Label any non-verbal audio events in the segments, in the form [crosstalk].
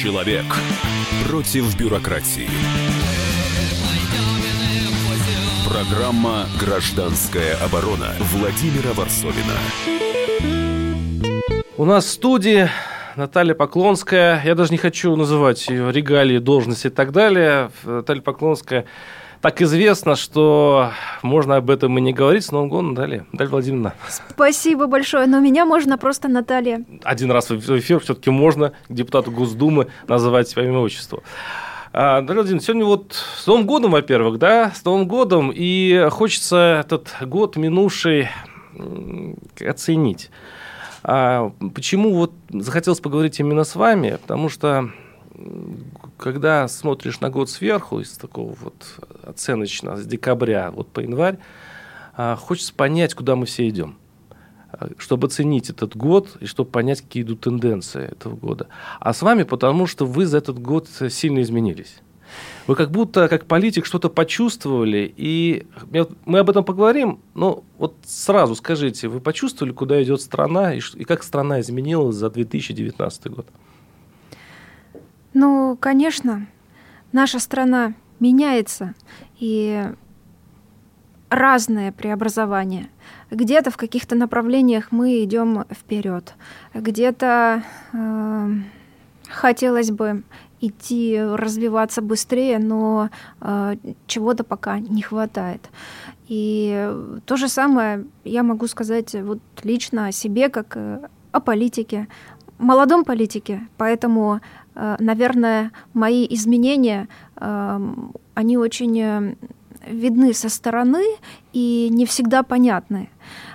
Человек против бюрократии. Программа «Гражданская оборона» Владимира Варсовина. У нас в студии Наталья Поклонская. Я даже не хочу называть ее регалии, должности и так далее. Наталья Поклонская так известно, что можно об этом и не говорить. С Новым годом, Наталья. Наталья Владимировна. Спасибо большое, но меня можно просто Наталья. Один раз в эфир все-таки можно депутату Госдумы называть по имя отчеству. А, Наталья Владимировна, сегодня вот с Новым годом, во-первых, да, с Новым годом, и хочется этот год минувший оценить. А почему вот захотелось поговорить именно с вами? Потому что когда смотришь на год сверху, из такого вот оценочно, с декабря вот по январь, а, хочется понять, куда мы все идем а, чтобы оценить этот год и чтобы понять, какие идут тенденции этого года. А с вами потому, что вы за этот год сильно изменились. Вы как будто, как политик, что-то почувствовали, и мы об этом поговорим, но вот сразу скажите, вы почувствовали, куда идет страна, и как страна изменилась за 2019 год? Ну, конечно, наша страна меняется, и разные преобразования. Где-то в каких-то направлениях мы идем вперед, где-то э, хотелось бы идти, развиваться быстрее, но э, чего-то пока не хватает. И то же самое я могу сказать вот лично о себе, как о политике, молодом политике, поэтому Э, наверное, мои изменения, они очень э, видны со стороны и не всегда понятны.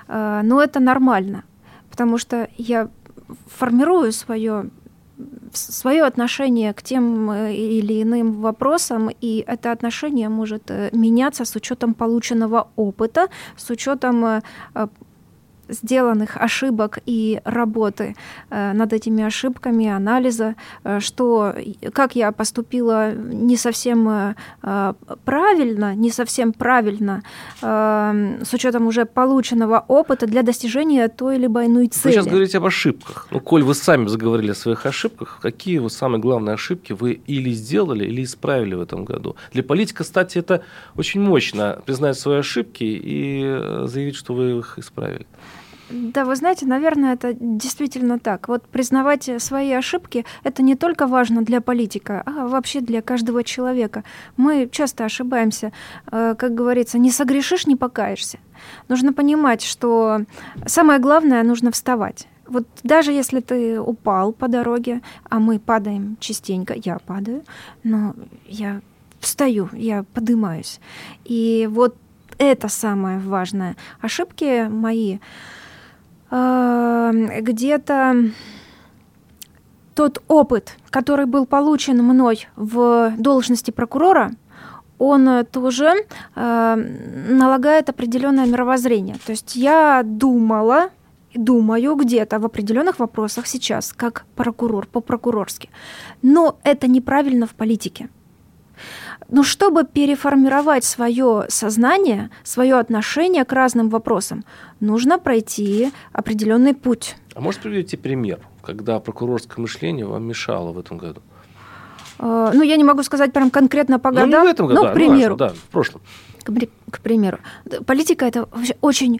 Э, но это нормально, потому что я формирую свое свое отношение к тем или иным вопросам, и это отношение может меняться с учетом полученного опыта, с учетом сделанных ошибок и работы э, над этими ошибками, анализа, э, что как я поступила не совсем э, правильно, не совсем правильно, с учетом уже полученного опыта для достижения той или иной цели. Вы сейчас говорите об ошибках. Ну, коль вы сами заговорили о своих ошибках, какие вот самые главные ошибки вы или сделали, или исправили в этом году? Для политика, кстати, это очень мощно признать свои ошибки и заявить, что вы их исправили. Да, вы знаете, наверное, это действительно так. Вот признавать свои ошибки – это не только важно для политика, а вообще для каждого человека. Мы часто ошибаемся. Э, как говорится, не согрешишь, не покаешься. Нужно понимать, что самое главное – нужно вставать. Вот даже если ты упал по дороге, а мы падаем частенько, я падаю, но я встаю, я поднимаюсь. И вот это самое важное. Ошибки мои где-то тот опыт, который был получен мной в должности прокурора, он тоже э, налагает определенное мировоззрение. То есть я думала, думаю где-то в определенных вопросах сейчас, как прокурор, по-прокурорски. Но это неправильно в политике. Но чтобы переформировать свое сознание, свое отношение к разным вопросам, нужно пройти определенный путь. А может приведите пример, когда прокурорское мышление вам мешало в этом году? А, ну, я не могу сказать прям конкретно по годам. Ну, не в этом году, но, к примеру. Ну, важно, да, в прошлом. К, к примеру. Политика – это очень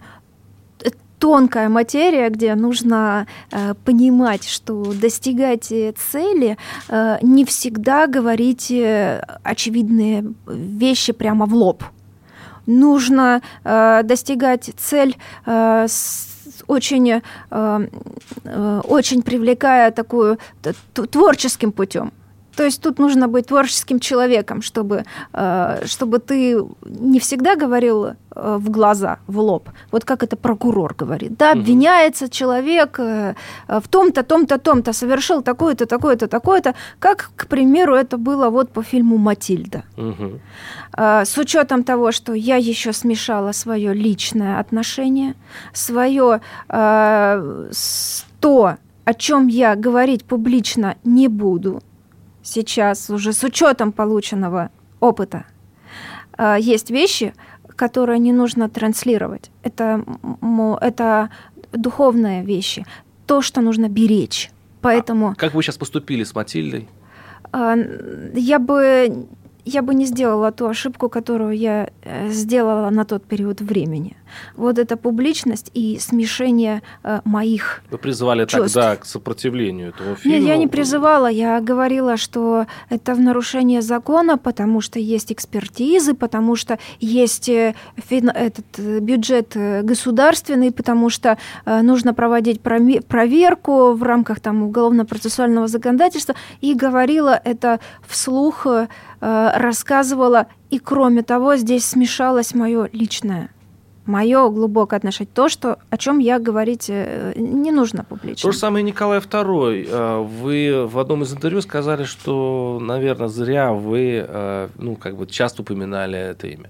тонкая материя, где нужно э, понимать, что достигать цели э, не всегда говорить э, очевидные вещи прямо в лоб. Нужно э, достигать цель э, с очень, э, э, очень привлекая такую творческим путем. То есть тут нужно быть творческим человеком, чтобы, э, чтобы ты не всегда говорил в глаза, в лоб. Вот как это прокурор говорит. Да, обвиняется человек э, в том-то, том-то, том-то, совершил такое-то, такое-то, такое-то, как, к примеру, это было вот по фильму «Матильда». Угу. С учетом того, что я еще смешала свое личное отношение, свое то, о чем я говорить публично не буду, сейчас уже с учетом полученного опыта э, есть вещи, которые не нужно транслировать. Это, это духовные вещи, то, что нужно беречь. Поэтому... А как вы сейчас поступили с Матильдой? А, я бы я бы не сделала ту ошибку, которую я э, сделала на тот период времени. Вот эта публичность и смешение э, моих Вы призывали чувств. тогда к сопротивлению этому фильму? Нет, я не призывала, я говорила, что это в нарушение закона, потому что есть экспертизы, потому что есть э, фин- этот э, бюджет э, государственный, потому что э, нужно проводить проме- проверку в рамках там уголовно-процессуального законодательства, и говорила это вслух, э, рассказывала, и кроме того, здесь смешалось мое личное мое глубокое отношение. То, что, о чем я говорить э, не нужно публично. То же самое Николай II. Э, Вы в одном из интервью сказали, что, наверное, зря вы э, ну, как бы часто упоминали это имя.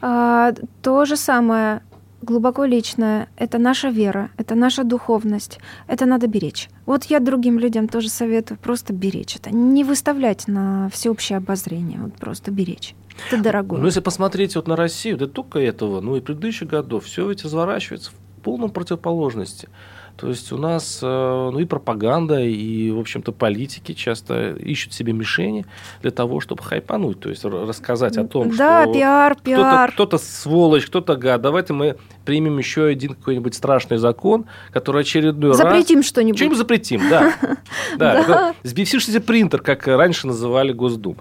А, то же самое глубоко личное. Это наша вера, это наша духовность. Это надо беречь. Вот я другим людям тоже советую просто беречь это. Не выставлять на всеобщее обозрение, вот просто беречь. Это дорогое. Ну, если посмотреть вот на Россию, да только этого, ну и предыдущих годов, все ведь разворачивается в полном противоположности. То есть у нас э, ну, и пропаганда, и, в общем-то, политики часто ищут себе мишени для того, чтобы хайпануть, то есть рассказать о том, да, что пиар, пиар. Кто-то, кто-то сволочь, кто-то гад. Давайте мы примем еще один какой-нибудь страшный закон, который очередной запретим раз... Запретим что-нибудь. Что-нибудь запретим, да. [laughs] Да, сбившийся принтер, как раньше называли Госдум.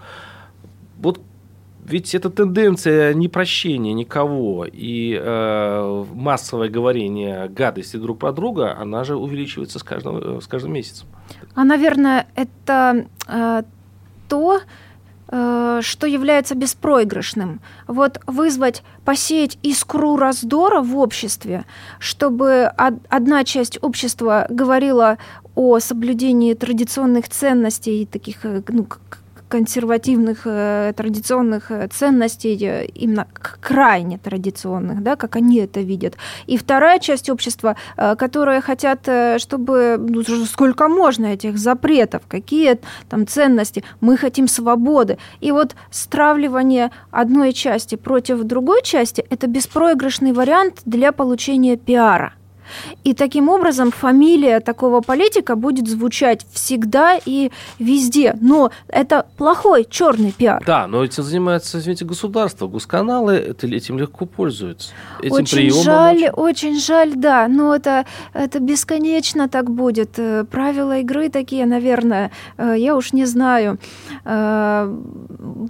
Вот ведь это тенденция непрощения никого и э, массовое говорение гадости друг про друга, она же увеличивается с каждым, с каждым месяцем. А, наверное, это э, то, э, что является беспроигрышным. Вот вызвать, посеять искру раздора в обществе, чтобы од- одна часть общества говорила о соблюдении традиционных ценностей, таких э, ну, консервативных э, традиционных э, ценностей, э, именно крайне традиционных, да, как они это видят. И вторая часть общества, э, которые хотят, э, чтобы ну, сколько можно этих запретов, какие там ценности, мы хотим свободы. И вот стравливание одной части против другой части – это беспроигрышный вариант для получения пиара. И таким образом фамилия такого политика будет звучать всегда и везде. Но это плохой черный пиар. Да, но этим занимается, извините, государство. Госканалы этим легко пользуются. Этим очень приемом жаль, очень... очень жаль, да. Но это, это бесконечно так будет. Э, правила игры такие, наверное, э, я уж не знаю. Э,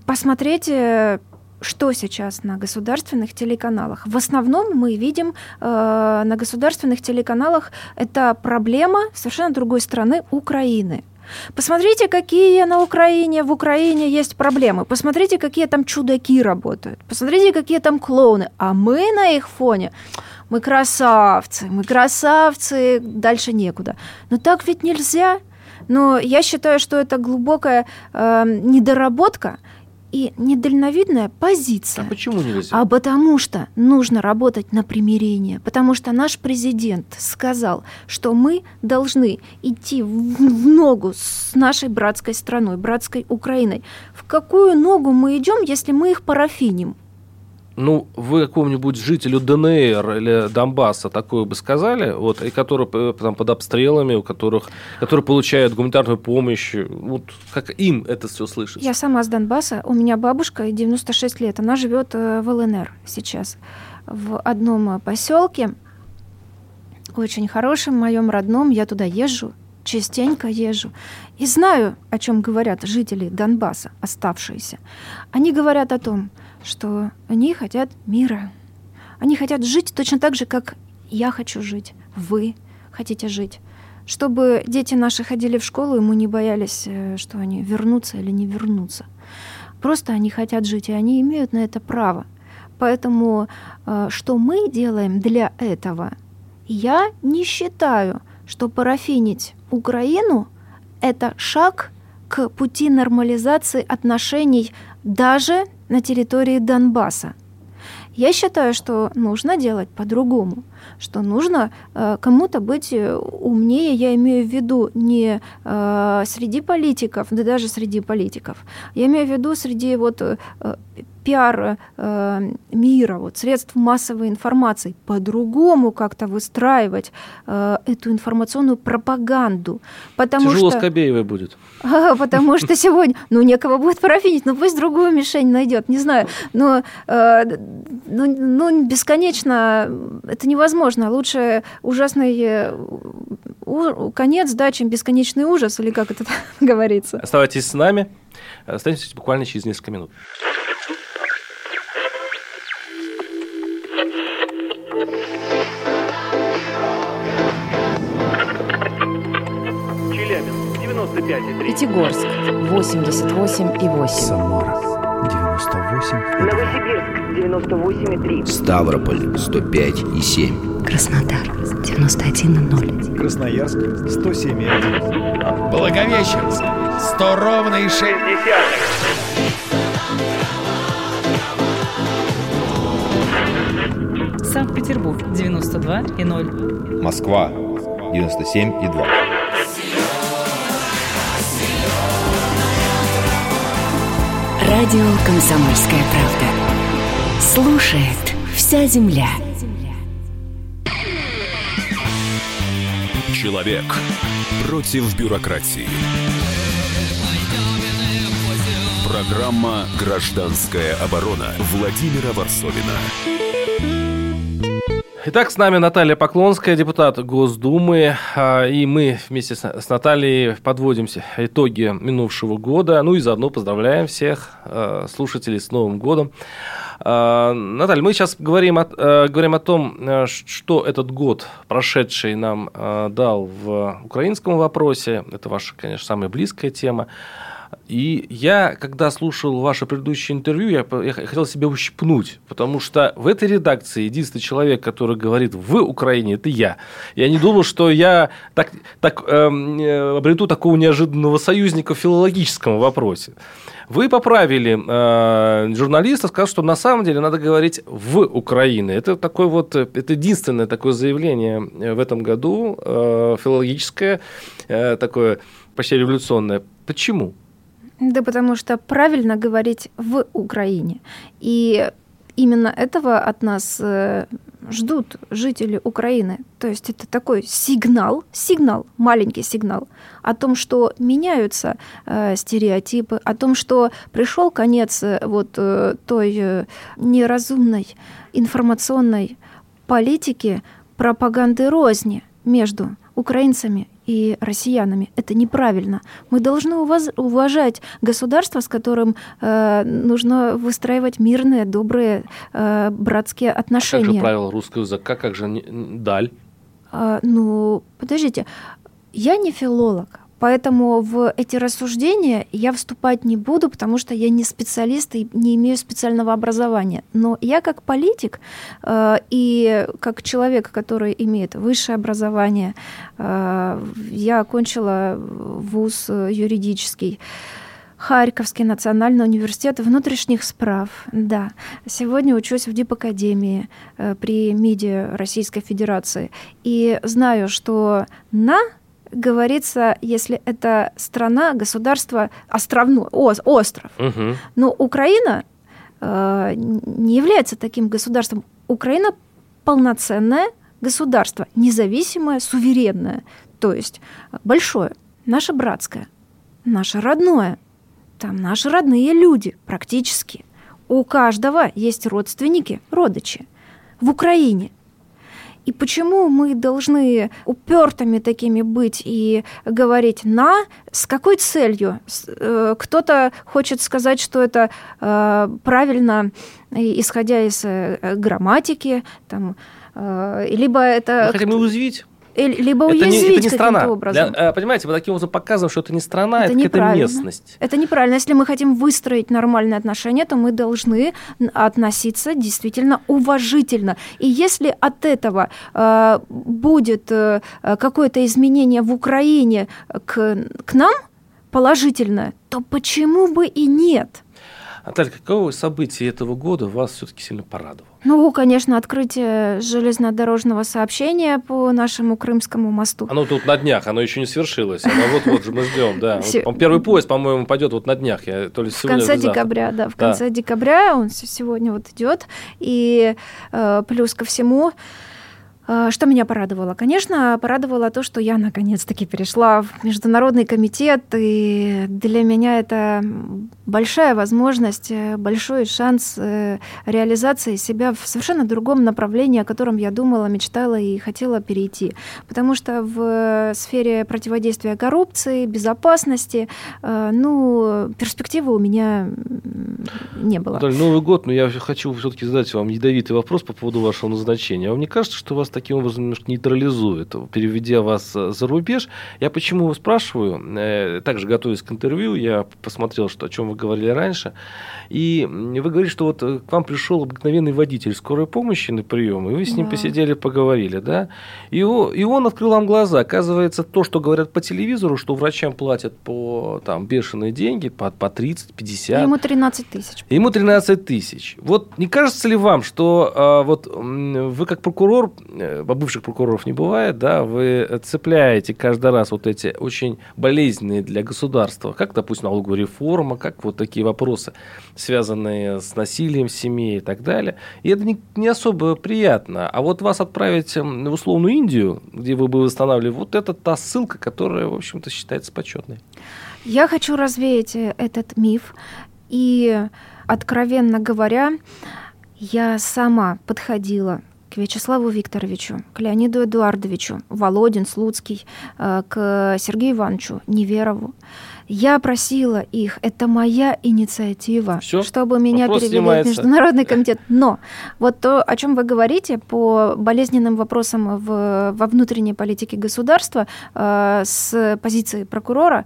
посмотрите что сейчас на государственных телеканалах? В основном мы видим э, на государственных телеканалах это проблема совершенно другой страны Украины. Посмотрите, какие на Украине, в Украине есть проблемы. Посмотрите, какие там чудаки работают. Посмотрите, какие там клоуны. А мы на их фоне, мы красавцы, мы красавцы, дальше некуда. Но так ведь нельзя. Но я считаю, что это глубокая э, недоработка и недальновидная позиция. А почему нельзя? А потому что нужно работать на примирение. Потому что наш президент сказал, что мы должны идти в ногу с нашей братской страной, братской Украиной. В какую ногу мы идем, если мы их парафиним? Ну, вы какому-нибудь жителю ДНР или Донбасса такое бы сказали, вот, и которые э, там под обстрелами, у которых, которые получают гуманитарную помощь, вот как им это все слышится? Я сама с Донбасса, у меня бабушка 96 лет, она живет э, в ЛНР сейчас, в одном поселке, очень хорошем, моем родном, я туда езжу, частенько езжу. И знаю, о чем говорят жители Донбасса, оставшиеся. Они говорят о том, что они хотят мира. Они хотят жить точно так же, как я хочу жить, вы хотите жить. Чтобы дети наши ходили в школу, и мы не боялись, э, что они вернутся или не вернутся. Просто они хотят жить, и они имеют на это право. Поэтому э, что мы делаем для этого? Я не считаю, что парафинить Украину — это шаг к пути нормализации отношений даже на территории Донбасса. Я считаю, что нужно делать по-другому. Что нужно э, кому-то быть э, умнее, я имею в виду не э, среди политиков, да даже среди политиков, я имею в виду среди вот э, пиар э, мира, вот, средств массовой информации, по-другому как-то выстраивать э, эту информационную пропаганду. Потому Тяжело что... Скобеевой будет. [laughs] Потому что сегодня, ну, некого будет парафинить, ну, пусть другую мишень найдет, не знаю. Но э, ну, ну, бесконечно это невозможно. Лучше ужасный э, конец, да, чем бесконечный ужас, или как это [laughs] говорится. Оставайтесь с нами. Останемся буквально через несколько минут. Пятигорск 88,8. Самара 98. Новосибирск 98,3. Ставрополь 105,7. Краснодар 91,0. Красноярск 107,1. Благовещенск 100 ровно и 6 Санкт-Петербург 92,0. Москва 97,2. Радио «Комсомольская правда». Слушает вся земля. Человек против бюрократии. Программа «Гражданская оборона» Владимира Варсовина. Итак, с нами Наталья Поклонская, депутат Госдумы, а, и мы вместе с Натальей подводим итоги минувшего года, ну и заодно поздравляем всех а, слушателей с Новым годом. А, Наталья, мы сейчас говорим о, говорим о том, что этот год прошедший нам дал в украинском вопросе. Это ваша, конечно, самая близкая тема. И я, когда слушал ваше предыдущее интервью, я, я хотел себя ущипнуть, потому что в этой редакции единственный человек, который говорит в Украине, это я. Я не думал, что я так, так эм, э, обрету такого неожиданного союзника в филологическом вопросе. Вы поправили э, журналиста, сказал, что на самом деле надо говорить в Украине. Это такое вот, это единственное такое заявление в этом году, э, филологическое, э, такое почти революционное. Почему? Да потому что правильно говорить в Украине. И именно этого от нас э, ждут жители Украины. То есть это такой сигнал, сигнал, маленький сигнал о том, что меняются э, стереотипы, о том, что пришел конец э, вот э, той э, неразумной информационной политики пропаганды розни между украинцами и россиянами. Это неправильно. Мы должны уважать государство, с которым э, нужно выстраивать мирные, добрые, э, братские отношения. А как же правило русского языка, как же даль? А, ну, подождите, я не филолог. Поэтому в эти рассуждения я вступать не буду, потому что я не специалист и не имею специального образования. Но я как политик э, и как человек, который имеет высшее образование, э, я окончила вуз юридический. Харьковский национальный университет внутренних справ, да. Сегодня учусь в Дипакадемии э, при МИДе Российской Федерации. И знаю, что на говорится, если это страна, государство островное, остров. Угу. Но Украина э, не является таким государством. Украина полноценное государство, независимое, суверенное, то есть большое, наше братское, наше родное. Там наши родные люди практически. У каждого есть родственники, родичи. В Украине – и почему мы должны упертыми такими быть и говорить на? С какой целью? Э, кто-то хочет сказать, что это э, правильно, исходя из э, грамматики, там, либо это... Мы хотим уязвить либо это уязвить не, это не страна. образом. Для, понимаете, мы таким образом показываем, что это не страна, это, это местность. Это неправильно. Если мы хотим выстроить нормальные отношения, то мы должны относиться действительно уважительно. И если от этого э, будет э, какое-то изменение в Украине к, к нам положительное, то почему бы и нет? Наталья, какое событие этого года вас все-таки сильно порадовало? Ну, конечно, открытие железнодорожного сообщения по нашему Крымскому мосту. Оно тут на днях, оно еще не свершилось. Оно вот-вот же мы ждем, да. Вот, первый поезд, по-моему, пойдет вот на днях. Я, то ли в конце декабря, да, в конце да. декабря он сегодня вот идет. И э, плюс ко всему, что меня порадовало? Конечно, порадовало то, что я наконец-таки перешла в международный комитет, и для меня это большая возможность, э, большой шанс э, реализации себя в совершенно другом направлении, о котором я думала, мечтала и хотела перейти. Потому что в сфере противодействия коррупции, безопасности, э, ну, перспективы у меня не было. Наталья, Новый год, но я хочу все-таки задать вам ядовитый вопрос по поводу вашего назначения. А вам не кажется, что у вас таким образом немножко нейтрализует, переведя вас э, за рубеж. Я почему спрашиваю, э, также готовясь к интервью, я посмотрел, что, о чем вы говорили раньше, и вы говорите, что вот э, к вам пришел обыкновенный водитель скорой помощи на прием, и вы с ним да. посидели, поговорили, да, и, он, и он открыл вам глаза. Оказывается, то, что говорят по телевизору, что врачам платят по там, бешеные деньги, по, по 30-50. Ему 13 тысяч. Ему 13 тысяч. Вот не кажется ли вам, что а, вот вы как прокурор бывших прокуроров не бывает, да, вы цепляете каждый раз вот эти очень болезненные для государства, как, допустим, налоговая реформа, как вот такие вопросы, связанные с насилием в семье и так далее. И это не, не особо приятно. А вот вас отправить в условную Индию, где вы бы восстанавливали, вот это та ссылка, которая, в общем-то, считается почетной. Я хочу развеять э, этот миф. И, откровенно говоря, я сама подходила к Вячеславу Викторовичу, к Леониду Эдуардовичу, Володин, Слуцкий, э, к Сергею Ивановичу Неверову. Я просила их, это моя инициатива, Всё? чтобы меня перевели снимается. в Международный комитет. Но вот то, о чем вы говорите по болезненным вопросам в, во внутренней политике государства э, с позиции прокурора,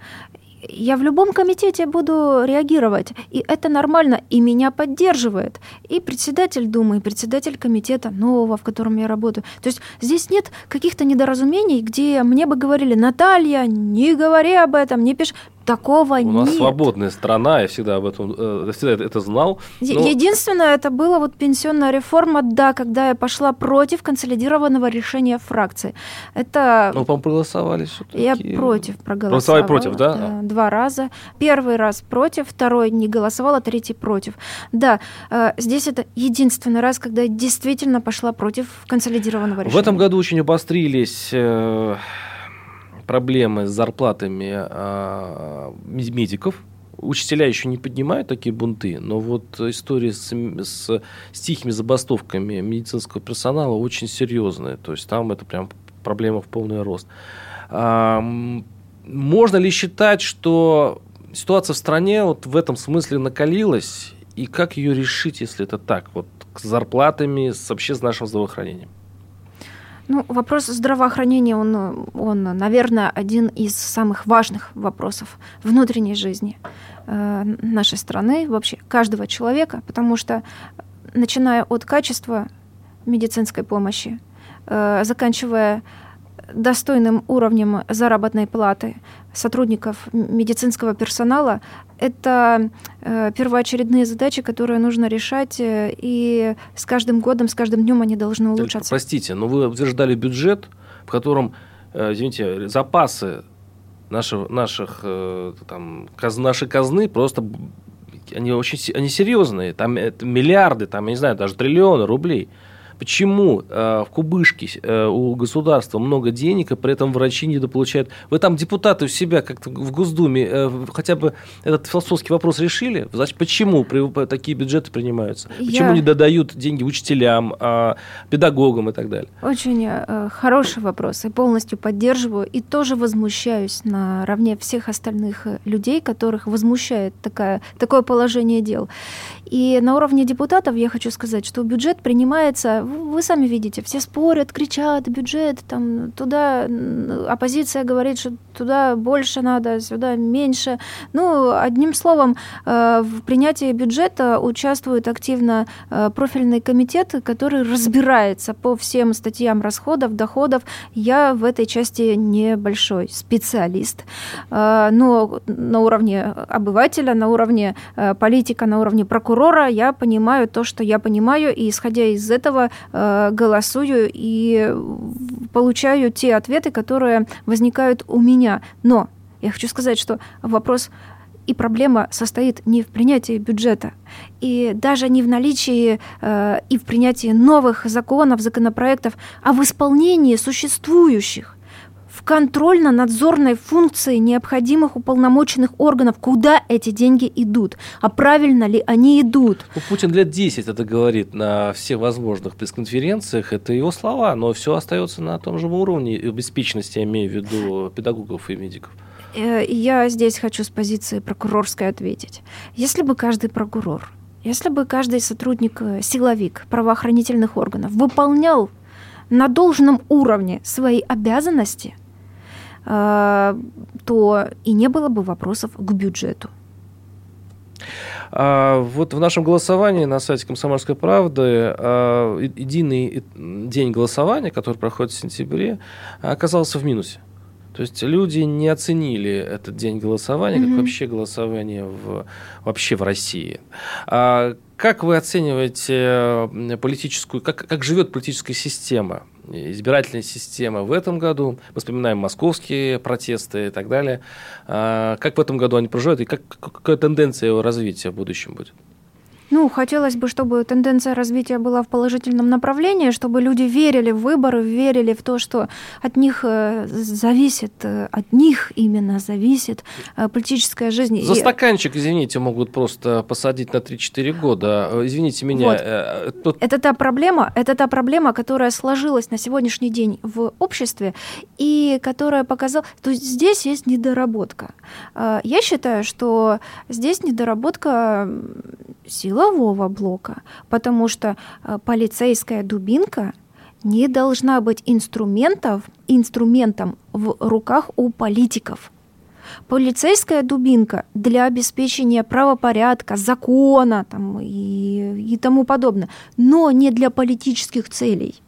я в любом комитете буду реагировать, и это нормально, и меня поддерживает. И председатель Думы, и председатель комитета нового, в котором я работаю. То есть здесь нет каких-то недоразумений, где мне бы говорили, Наталья, не говори об этом, не пиши. Такого. У нас свободная страна, я всегда об этом э, всегда это знал. Но... Единственное, это была вот пенсионная реформа, да, когда я пошла против консолидированного решения фракции. Это... Ну, по-моему, проголосовали все-таки. Я против проголосовала. Проголосовали против, да? да? Два раза. Первый раз против, второй не голосовала, третий против. Да, э, здесь это единственный раз, когда я действительно пошла против консолидированного решения. В этом году очень обострились э, проблемы с зарплатами э, медиков. Учителя еще не поднимают такие бунты, но вот история с, с, с тихими забастовками медицинского персонала очень серьезная. То есть там это прям проблема в полный рост. А, можно ли считать, что ситуация в стране вот в этом смысле накалилась, и как ее решить, если это так, вот с зарплатами, с, вообще с нашим здравоохранением? Ну, вопрос здравоохранения, он, он, наверное, один из самых важных вопросов внутренней жизни э, нашей страны, вообще каждого человека, потому что, начиная от качества медицинской помощи, э, заканчивая достойным уровнем заработной платы сотрудников медицинского персонала это э, первоочередные задачи, которые нужно решать, э, и с каждым годом, с каждым днем они должны улучшаться. Простите, но вы утверждали бюджет, в котором, э, извините, запасы наших, наших там, каз, нашей казны просто они очень они серьезные, там это миллиарды, там, я не знаю, даже триллионы рублей. Почему э, в кубышке э, у государства много денег, и при этом врачи недополучают? Вы там депутаты у себя как-то в Госдуме э, хотя бы этот философский вопрос решили? Значит, почему при, такие бюджеты принимаются? Почему Я... не додают деньги учителям, э, педагогам и так далее? Очень э, хороший вопрос, и полностью поддерживаю, и тоже возмущаюсь наравне всех остальных людей, которых возмущает такая, такое положение дел. И на уровне депутатов я хочу сказать, что бюджет принимается вы сами видите, все спорят, кричат, бюджет, там, туда оппозиция говорит, что туда больше надо, сюда меньше. Ну, одним словом, э, в принятии бюджета участвует активно э, профильный комитет, который разбирается по всем статьям расходов, доходов. Я в этой части небольшой специалист, э, но на уровне обывателя, на уровне политика, на уровне прокурора я понимаю то, что я понимаю, и исходя из этого голосую и получаю те ответы, которые возникают у меня. Но я хочу сказать, что вопрос и проблема состоит не в принятии бюджета, и даже не в наличии э, и в принятии новых законов, законопроектов, а в исполнении существующих контрольно-надзорной функции необходимых уполномоченных органов, куда эти деньги идут, а правильно ли они идут. Ну, Путин лет 10 это говорит на всех возможных пресс-конференциях, это его слова, но все остается на том же уровне беспечности, я имею в виду педагогов и медиков. Э, я здесь хочу с позиции прокурорской ответить. Если бы каждый прокурор, если бы каждый сотрудник, э, силовик правоохранительных органов выполнял на должном уровне свои обязанности – то и не было бы вопросов к бюджету. А, вот в нашем голосовании на сайте «Комсомольской правды» а, единый день голосования, который проходит в сентябре, оказался в минусе. То есть люди не оценили этот день голосования, mm-hmm. как вообще голосование в, вообще в России. А как вы оцениваете политическую, как, как живет политическая система, избирательная система в этом году? Мы вспоминаем московские протесты и так далее. А как в этом году они проживают и как, какая тенденция его развития в будущем будет? Ну, хотелось бы, чтобы тенденция развития была в положительном направлении, чтобы люди верили в выборы, верили в то, что от них э, зависит, э, от них именно зависит э, политическая жизнь. За стаканчик, извините, могут просто посадить на 3-4 года. Извините меня. Вот. Тут... Это та проблема, это та проблема, которая сложилась на сегодняшний день в обществе и которая показала... То есть здесь есть недоработка. Я считаю, что здесь недоработка силового блока, потому что э, полицейская дубинка не должна быть инструментов, инструментом в руках у политиков. Полицейская дубинка для обеспечения правопорядка, закона там, и, и тому подобное, но не для политических целей.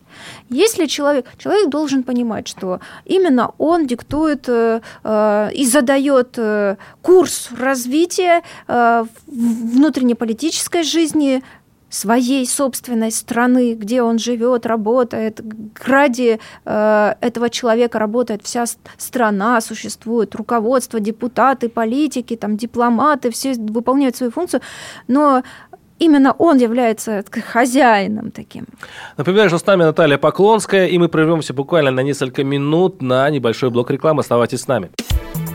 Если человек, человек должен понимать, что именно он диктует э, э, и задает э, курс развития э, внутреннеполитической жизни своей собственной страны, где он живет, работает. Ради э, этого человека работает вся страна, существует руководство, депутаты, политики, там, дипломаты, все выполняют свою функцию, но именно он является хозяином таким. Напоминаю, что с нами Наталья Поклонская, и мы прервемся буквально на несколько минут на небольшой блок рекламы. Оставайтесь с нами.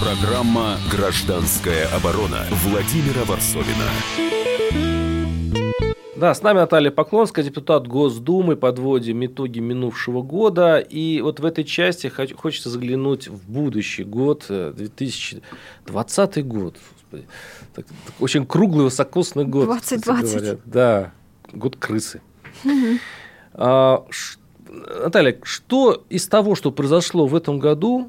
Программа «Гражданская оборона» Владимира Варсовина. Да, с нами Наталья Поклонская, депутат Госдумы. Подводим итоги минувшего года. И вот в этой части хочется заглянуть в будущий год, 2020 э, год. Господи. Так, так, очень круглый, высокосный год. 2020. Да, год крысы. А, ш, Наталья, что из того, что произошло в этом году,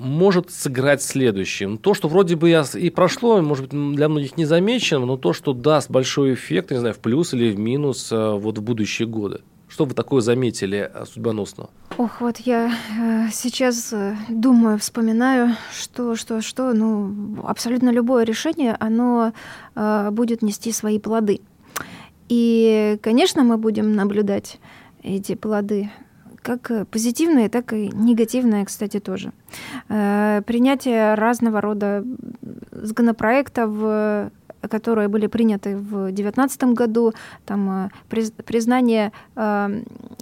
может сыграть следующим. То, что вроде бы и прошло, может быть, для многих не замечено, но то, что даст большой эффект, не знаю, в плюс или в минус э, вот в будущие годы. Что вы такое заметили э, судьбоносного? Ох, вот я э, сейчас э, думаю, вспоминаю, что, что, что, ну, абсолютно любое решение, оно э, будет нести свои плоды. И, конечно, мы будем наблюдать эти плоды как э, позитивные, так и негативные, кстати, тоже. Э, принятие разного рода законопроектов, которые были приняты в 2019 году, там признание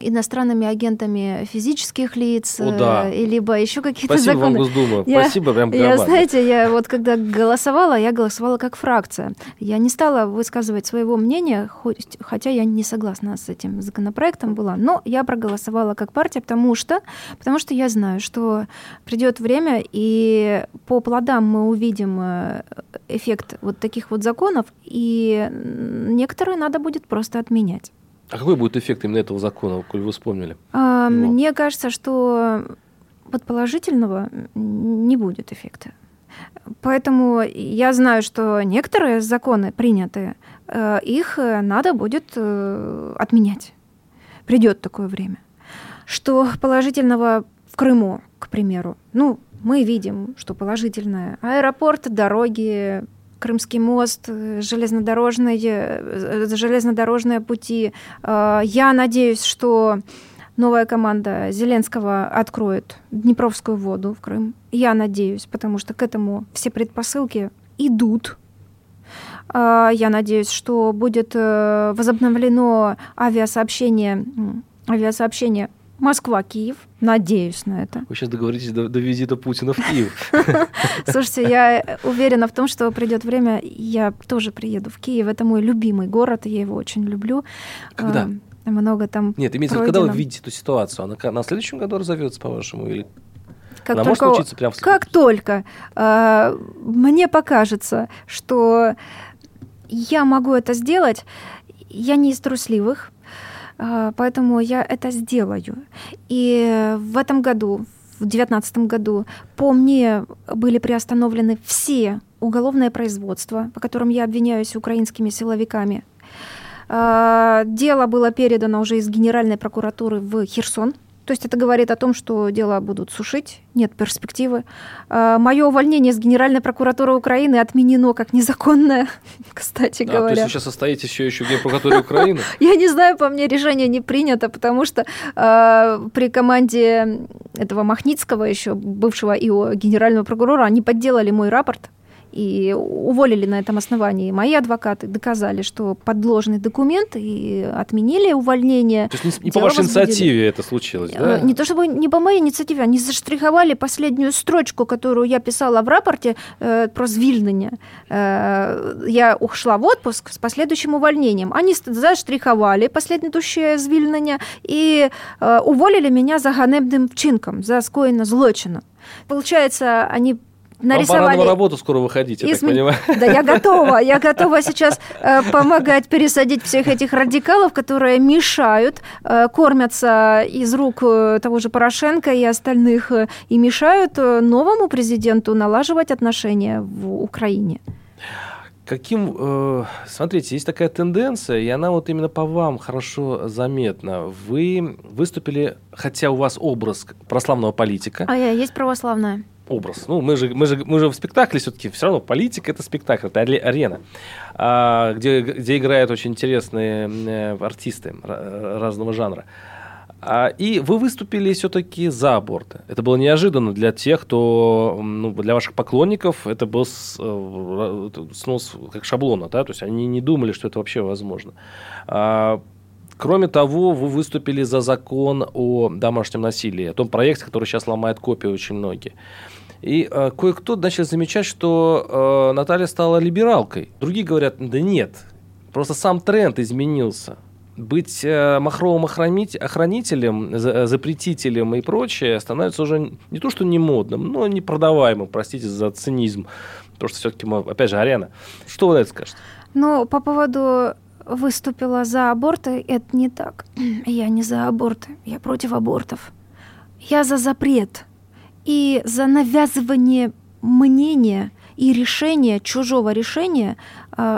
иностранными агентами физических лиц, О, да. либо еще какие-то Спасибо законы. вам, Госдума. Я, Спасибо, прям Я, знаете, я вот когда голосовала, я голосовала как фракция. Я не стала высказывать своего мнения, хоть, хотя я не согласна с этим законопроектом была, но я проголосовала как партия, потому что, потому что я знаю, что придет время, и по плодам мы увидим э, эффект вот таких вот законов, и некоторые надо будет просто отменять. А какой будет эффект именно этого закона, коль вы вспомнили? А, Мне кажется, что вот положительного не будет эффекта. Поэтому я знаю, что некоторые законы приняты, э, их надо будет э, отменять. Придет такое время. Что положительного в Крыму, к примеру, ну, мы видим, что положительное. Аэропорт, дороги, Крымский мост, железнодорожные, железнодорожные пути. Э, я надеюсь, что новая команда Зеленского откроет Днепровскую воду в Крым. Я надеюсь, потому что к этому все предпосылки идут. Э, я надеюсь, что будет э, возобновлено авиасообщение, авиасообщение Москва-Киев. Надеюсь на это. Вы сейчас договоритесь до, до визита Путина в Киев. [laughs] Слушайте, я уверена в том, что придет время, я тоже приеду в Киев. Это мой любимый город, я его очень люблю. Когда? Много там Нет, имеется в виду, когда вы видите эту ситуацию? Она на следующем году разовьется, по-вашему, или как Она только, может прямо в Как только э, мне покажется, что я могу это сделать, я не из трусливых, поэтому я это сделаю. И в этом году, в 2019 году, по мне были приостановлены все уголовное производство, по которым я обвиняюсь украинскими силовиками. Э, дело было передано уже из Генеральной прокуратуры в Херсон. То есть это говорит о том, что дело будут сушить, нет перспективы. Э, Мое увольнение с Генеральной прокуратуры Украины отменено как незаконное, [laughs] кстати а, говоря. То есть вы сейчас остаетесь еще, еще в Генпрокуратуре Украины? [laughs] Я не знаю, по мне решение не принято, потому что э, при команде этого Махницкого, еще бывшего ИО генерального прокурора, они подделали мой рапорт и уволили на этом основании. Мои адвокаты доказали, что подложный документ и отменили увольнение. То есть не, не по вашей инициативе это случилось, да? Не то чтобы не по моей инициативе, они заштриховали последнюю строчку, которую я писала в рапорте э, про звільнення. Э, я ушла в отпуск с последующим увольнением. Они заштриховали последующее звільнення и э, уволили меня за ганебным вчинком, за скоєнне злочину. Получается, они нарисовали... Вам пора на работу скоро выходить, я Изм... так понимаю. Да, я [laughs] готова. Я готова сейчас э, помогать пересадить всех этих радикалов, которые мешают, э, кормятся из рук э, того же Порошенко и остальных, э, и мешают э, новому президенту налаживать отношения в Украине. Каким, э, смотрите, есть такая тенденция, и она вот именно по вам хорошо заметна. Вы выступили, хотя у вас образ православного политика. А я есть православная образ. Ну, мы же, мы же, мы же в спектакле все-таки, все равно политика это спектакль, это арена, а, где, где играют очень интересные э, артисты разного жанра. А, и вы выступили все-таки за аборты. Это было неожиданно для тех, кто, ну, для ваших поклонников, это был э, снос как шаблона, да, то есть они не думали, что это вообще возможно. А, Кроме того, вы выступили за закон о домашнем насилии, о том проекте, который сейчас ломает копию очень многие. И э, кое-кто начал замечать, что э, Наталья стала либералкой. Другие говорят, да нет, просто сам тренд изменился. Быть э, махровым охранителем, запретителем и прочее становится уже не то, что не модным, но не продаваемым, простите за цинизм. Потому что все-таки, опять же, арена. Что вы на это скажете? Ну, по поводу выступила за аборты, это не так. [clears throat] Я не за аборты, я против абортов. Я за запрет и за навязывание мнения и решения, чужого решения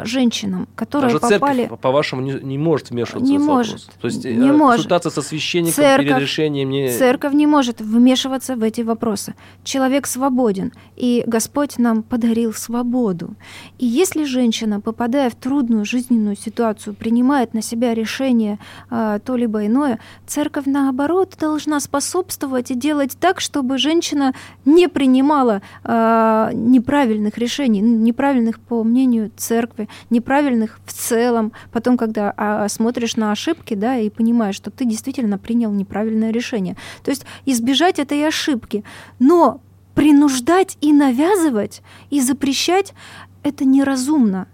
женщинам, которые Даже попали... церковь, по-вашему, не, не может вмешиваться не в может, вопрос? То есть не может. консультация со священником церковь, перед решением не... Церковь не может вмешиваться в эти вопросы. Человек свободен, и Господь нам подарил свободу. И если женщина, попадая в трудную жизненную ситуацию, принимает на себя решение э, то либо иное, церковь, наоборот, должна способствовать и делать так, чтобы женщина не принимала э, неправильных решений, неправильных, по мнению церкви, церкви, неправильных в целом. Потом, когда а, смотришь на ошибки, да, и понимаешь, что ты действительно принял неправильное решение. То есть избежать этой ошибки. Но принуждать и навязывать, и запрещать – это неразумно.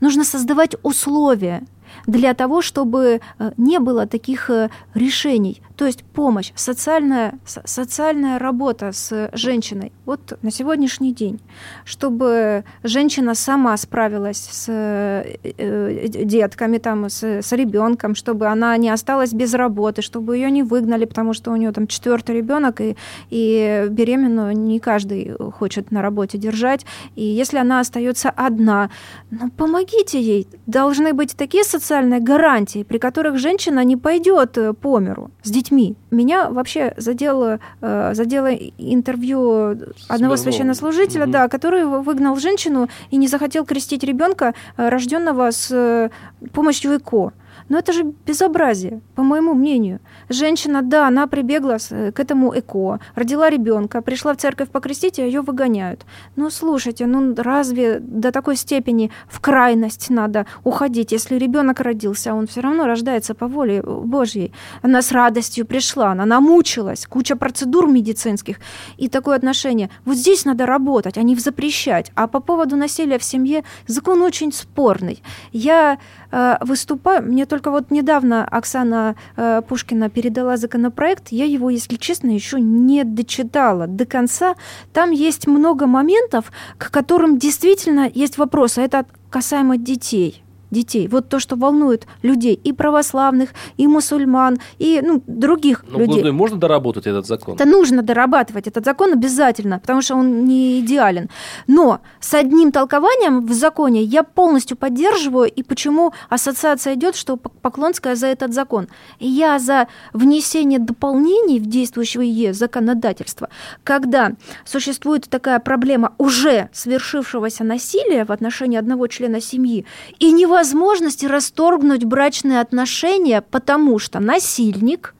Нужно создавать условия для того, чтобы э, не было таких э, решений. То есть помощь, социальная, социальная работа с женщиной. Вот на сегодняшний день, чтобы женщина сама справилась с э, детками, там, с, с ребенком, чтобы она не осталась без работы, чтобы ее не выгнали, потому что у нее там четвертый ребенок, и, и беременную не каждый хочет на работе держать. И если она остается одна, ну помогите ей. Должны быть такие социальные гарантии, при которых женщина не пойдет по миру с детьми детьми. Меня вообще задело, э, задело интервью одного Смирнова. священнослужителя, угу. да, который выгнал женщину и не захотел крестить ребенка, э, рожденного с э, помощью ЭКО. Но это же безобразие, по моему мнению. Женщина, да, она прибегла к этому ЭКО, родила ребенка, пришла в церковь покрестить, а ее выгоняют. Ну, слушайте, ну разве до такой степени в крайность надо уходить, если ребенок родился, он все равно рождается по воле Божьей. Она с радостью пришла, она намучилась, куча процедур медицинских и такое отношение. Вот здесь надо работать, а не запрещать. А по поводу насилия в семье закон очень спорный. Я э, выступаю, мне только вот недавно Оксана э, Пушкина передала законопроект, я его, если честно, еще не дочитала до конца. Там есть много моментов, к которым действительно есть вопросы. Это касаемо детей детей. Вот то, что волнует людей и православных, и мусульман, и ну, других Но, людей. Но можно доработать этот закон? Это нужно дорабатывать этот закон обязательно, потому что он не идеален. Но с одним толкованием в законе я полностью поддерживаю, и почему ассоциация идет, что Поклонская за этот закон. Я за внесение дополнений в действующее законодательство, когда существует такая проблема уже свершившегося насилия в отношении одного члена семьи, и невозможно невозможности расторгнуть брачные отношения, потому что насильник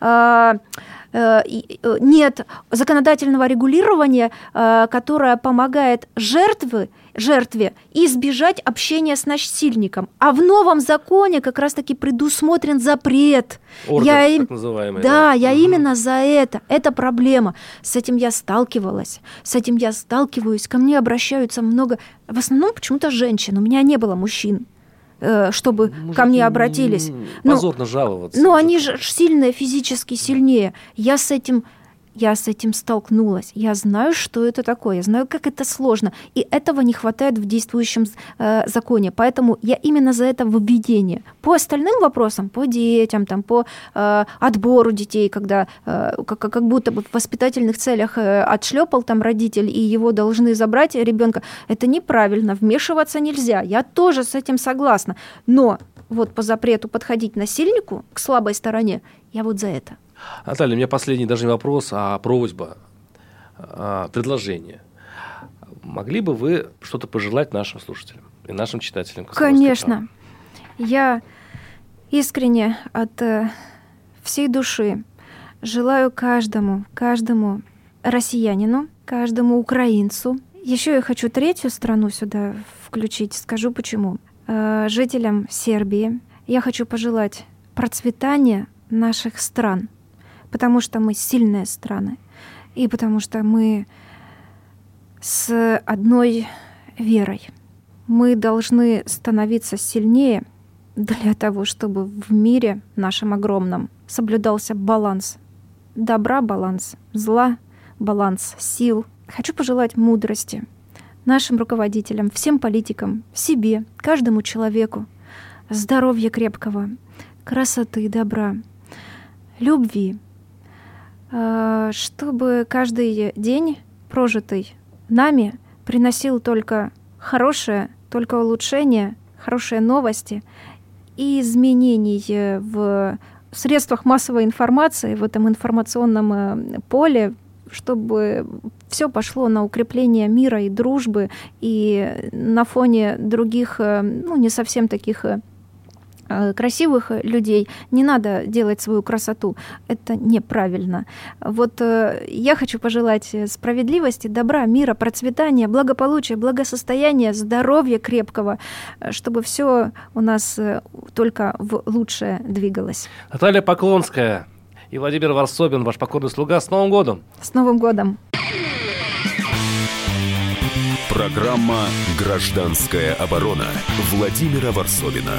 а, э, э, нет законодательного регулирования, э, которое помогает жертве, жертве избежать общения с насильником. А в новом законе как раз-таки предусмотрен запрет. Ордер, я, так называемый. Да, да. я угу. именно за это. Это проблема. С этим я сталкивалась. С этим я сталкиваюсь. Ко мне обращаются много... В основном почему-то женщин. У меня не было мужчин. Э, чтобы Может, ко мне обратились. Позорно но, жаловаться. Ну, они же сильные, физически сильнее. Я с этим я с этим столкнулась. Я знаю, что это такое. Я знаю, как это сложно. И этого не хватает в действующем э, законе. Поэтому я именно за это введение. По остальным вопросам, по детям, там, по э, отбору детей, когда э, как, как будто бы в воспитательных целях э, отшлепал там родитель, и его должны забрать ребенка, это неправильно. Вмешиваться нельзя. Я тоже с этим согласна. Но вот по запрету подходить насильнику к слабой стороне, я вот за это. Наталья, у меня последний даже не вопрос, а просьба, а, предложение. Могли бы вы что-то пожелать нашим слушателям и нашим читателям? Конечно. Я искренне от э, всей души желаю каждому, каждому россиянину, каждому украинцу. Еще я хочу третью страну сюда включить. Скажу почему. Э, жителям Сербии я хочу пожелать процветания наших стран, потому что мы сильные страны, и потому что мы с одной верой. Мы должны становиться сильнее для того, чтобы в мире нашем огромном соблюдался баланс. Добра баланс, зла баланс, сил. Хочу пожелать мудрости нашим руководителям, всем политикам, себе, каждому человеку, здоровья крепкого, красоты, добра, любви, чтобы каждый день, прожитый нами, приносил только хорошее, только улучшение, хорошие новости и изменения в средствах массовой информации, в этом информационном э, поле, чтобы все пошло на укрепление мира и дружбы, и на фоне других, э, ну, не совсем таких Э, красивых людей, не надо делать свою красоту. Это неправильно. Вот э, я хочу пожелать справедливости, добра, мира, процветания, благополучия, благосостояния, здоровья крепкого, э, чтобы все у нас только в лучшее двигалось. Наталья Поклонская и Владимир Варсобин, ваш покорный слуга. С Новым годом! С Новым годом! Программа «Гражданская оборона» Владимира Варсовина.